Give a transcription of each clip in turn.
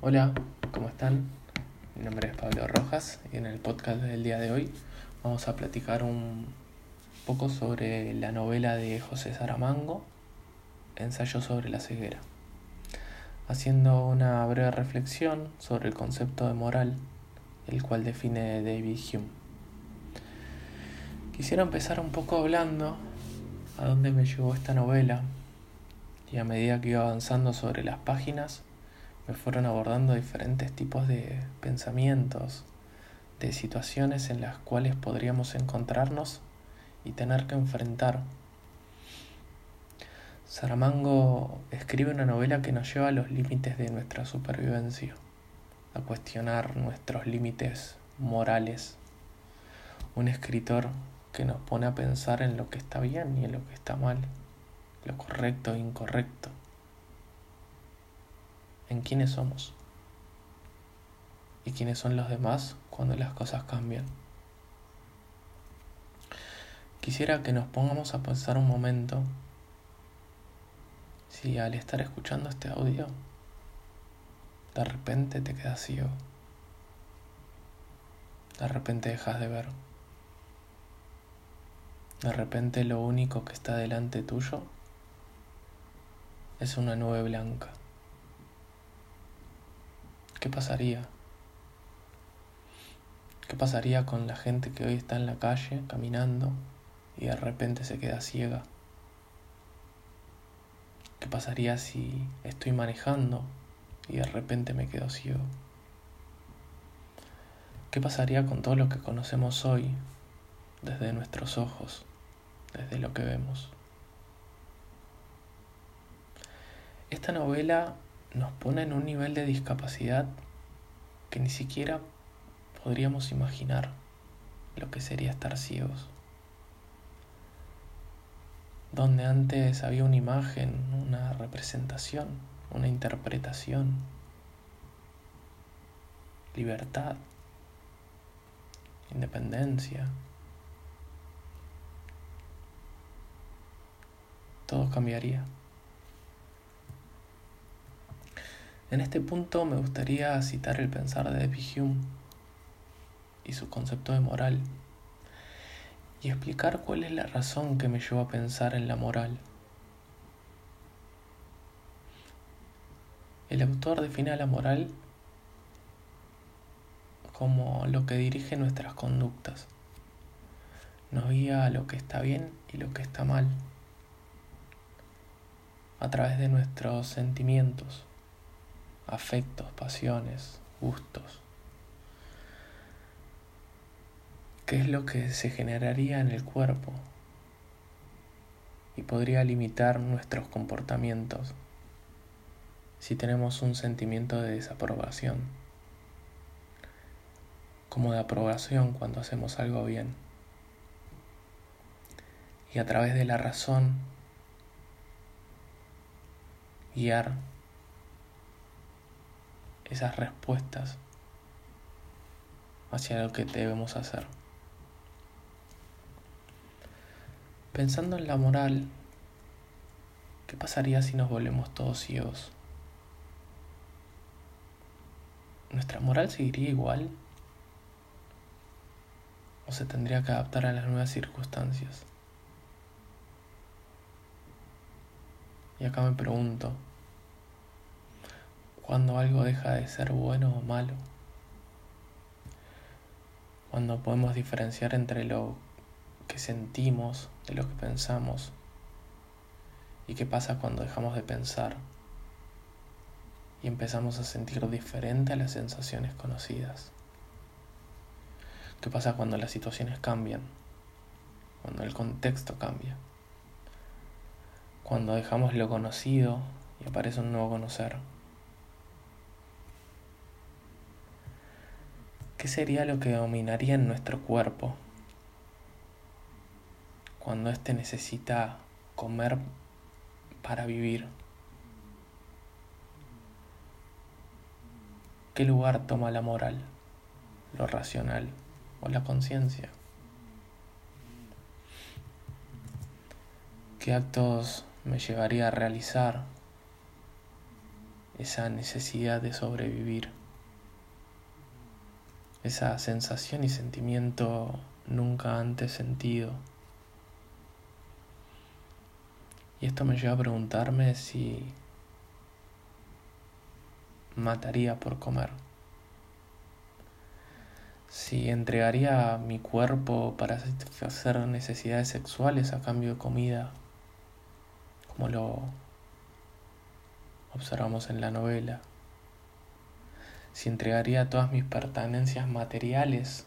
Hola, ¿cómo están? Mi nombre es Pablo Rojas y en el podcast del día de hoy vamos a platicar un poco sobre la novela de José Saramango, Ensayo sobre la ceguera, haciendo una breve reflexión sobre el concepto de moral, el cual define David Hume. Quisiera empezar un poco hablando a dónde me llevó esta novela y a medida que iba avanzando sobre las páginas me fueron abordando diferentes tipos de pensamientos, de situaciones en las cuales podríamos encontrarnos y tener que enfrentar. Saramango escribe una novela que nos lleva a los límites de nuestra supervivencia, a cuestionar nuestros límites morales. Un escritor que nos pone a pensar en lo que está bien y en lo que está mal, lo correcto e incorrecto en quiénes somos y quiénes son los demás cuando las cosas cambian. Quisiera que nos pongamos a pensar un momento si al estar escuchando este audio de repente te quedas ciego, de repente dejas de ver, de repente lo único que está delante tuyo es una nube blanca. ¿Qué pasaría? ¿Qué pasaría con la gente que hoy está en la calle caminando y de repente se queda ciega? ¿Qué pasaría si estoy manejando y de repente me quedo ciego? ¿Qué pasaría con todo lo que conocemos hoy desde nuestros ojos, desde lo que vemos? Esta novela nos pone en un nivel de discapacidad que ni siquiera podríamos imaginar lo que sería estar ciegos. Donde antes había una imagen, una representación, una interpretación, libertad, independencia, todo cambiaría. En este punto me gustaría citar el pensar de David Hume y su concepto de moral y explicar cuál es la razón que me llevó a pensar en la moral. El autor define a la moral como lo que dirige nuestras conductas, nos guía a lo que está bien y lo que está mal, a través de nuestros sentimientos afectos, pasiones, gustos. ¿Qué es lo que se generaría en el cuerpo? Y podría limitar nuestros comportamientos si tenemos un sentimiento de desaprobación, como de aprobación cuando hacemos algo bien. Y a través de la razón, guiar esas respuestas hacia lo que debemos hacer. Pensando en la moral, ¿qué pasaría si nos volvemos todos ciegos? ¿Nuestra moral seguiría igual? ¿O se tendría que adaptar a las nuevas circunstancias? Y acá me pregunto, cuando algo deja de ser bueno o malo, cuando podemos diferenciar entre lo que sentimos de lo que pensamos y qué pasa cuando dejamos de pensar y empezamos a sentir diferente a las sensaciones conocidas. ¿Qué pasa cuando las situaciones cambian? Cuando el contexto cambia. Cuando dejamos lo conocido y aparece un nuevo conocer. ¿Qué sería lo que dominaría en nuestro cuerpo cuando éste necesita comer para vivir? ¿Qué lugar toma la moral, lo racional o la conciencia? ¿Qué actos me llevaría a realizar esa necesidad de sobrevivir, esa sensación y sentimiento nunca antes sentido. Y esto me lleva a preguntarme si mataría por comer. Si entregaría mi cuerpo para satisfacer necesidades sexuales a cambio de comida, como lo observamos en la novela. Si entregaría todas mis pertenencias materiales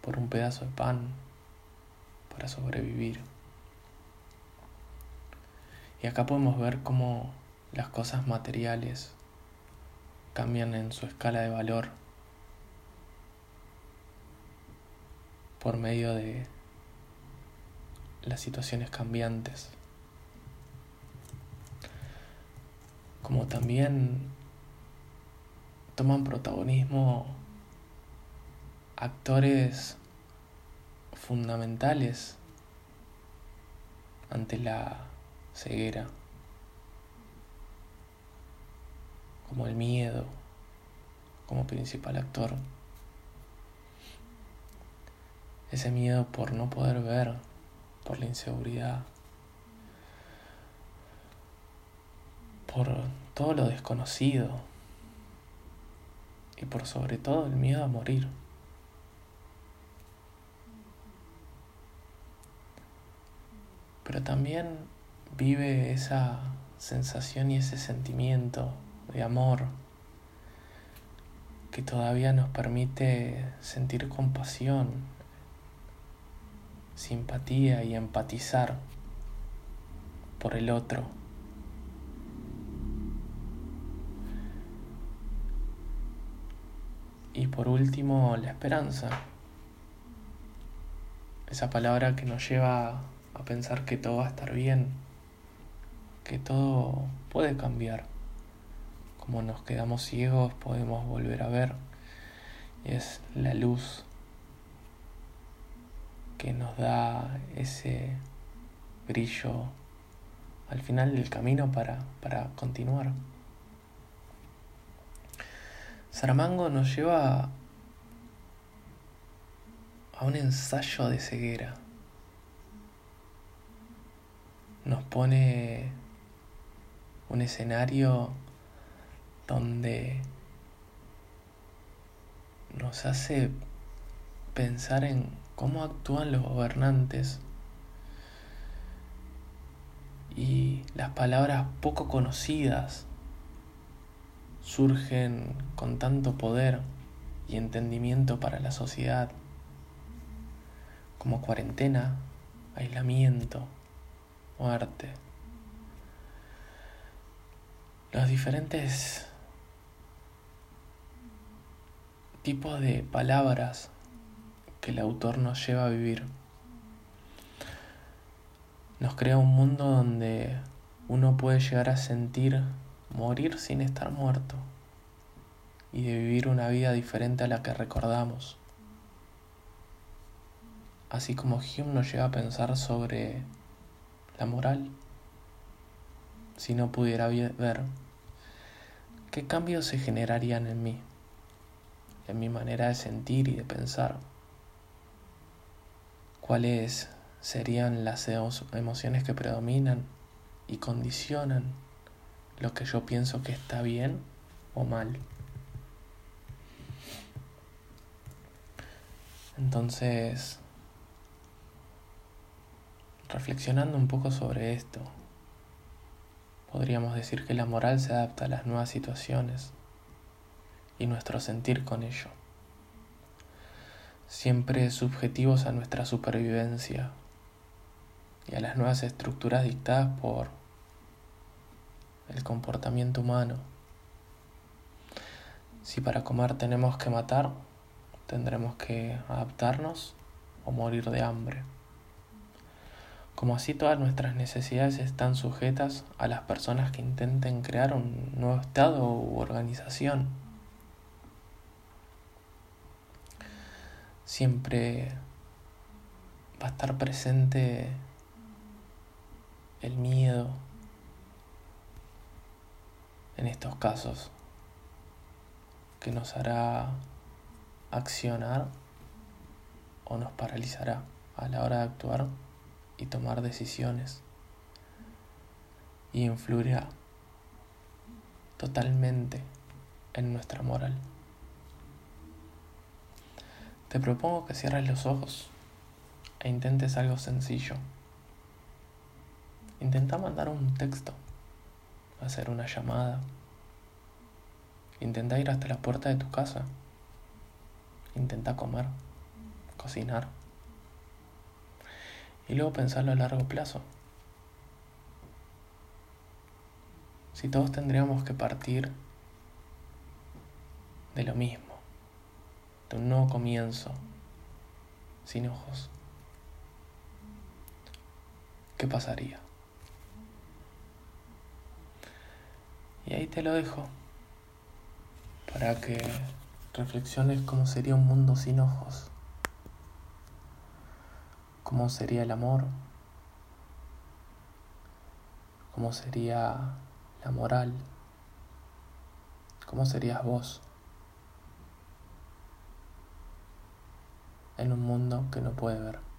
por un pedazo de pan para sobrevivir. Y acá podemos ver cómo las cosas materiales cambian en su escala de valor por medio de las situaciones cambiantes. Como también toman protagonismo actores fundamentales ante la ceguera, como el miedo, como principal actor. Ese miedo por no poder ver, por la inseguridad, por todo lo desconocido y por sobre todo el miedo a morir. Pero también vive esa sensación y ese sentimiento de amor que todavía nos permite sentir compasión, simpatía y empatizar por el otro. Y por último, la esperanza. Esa palabra que nos lleva a pensar que todo va a estar bien, que todo puede cambiar. Como nos quedamos ciegos podemos volver a ver. Es la luz que nos da ese brillo al final del camino para, para continuar. Saramango nos lleva a un ensayo de ceguera. Nos pone un escenario donde nos hace pensar en cómo actúan los gobernantes y las palabras poco conocidas surgen con tanto poder y entendimiento para la sociedad como cuarentena, aislamiento, muerte los diferentes tipos de palabras que el autor nos lleva a vivir. Nos crea un mundo donde uno puede llegar a sentir morir sin estar muerto y de vivir una vida diferente a la que recordamos. Así como Hume nos lleva a pensar sobre la moral, si no pudiera ver ¿Qué cambios se generarían en mí? En mi manera de sentir y de pensar. ¿Cuáles serían las emociones que predominan y condicionan lo que yo pienso que está bien o mal? Entonces, reflexionando un poco sobre esto, Podríamos decir que la moral se adapta a las nuevas situaciones y nuestro sentir con ello. Siempre subjetivos a nuestra supervivencia y a las nuevas estructuras dictadas por el comportamiento humano. Si para comer tenemos que matar, tendremos que adaptarnos o morir de hambre como así todas nuestras necesidades están sujetas a las personas que intenten crear un nuevo estado u organización. Siempre va a estar presente el miedo en estos casos que nos hará accionar o nos paralizará a la hora de actuar y tomar decisiones y influirá totalmente en nuestra moral. Te propongo que cierres los ojos e intentes algo sencillo. Intenta mandar un texto, hacer una llamada. Intenta ir hasta la puerta de tu casa. Intenta comer, cocinar. Y luego pensarlo a largo plazo. Si todos tendríamos que partir de lo mismo un nuevo comienzo, sin ojos, ¿qué pasaría? Y ahí te lo dejo, para que reflexiones cómo sería un mundo sin ojos, cómo sería el amor, cómo sería la moral, cómo serías vos. en un mundo que no puede ver.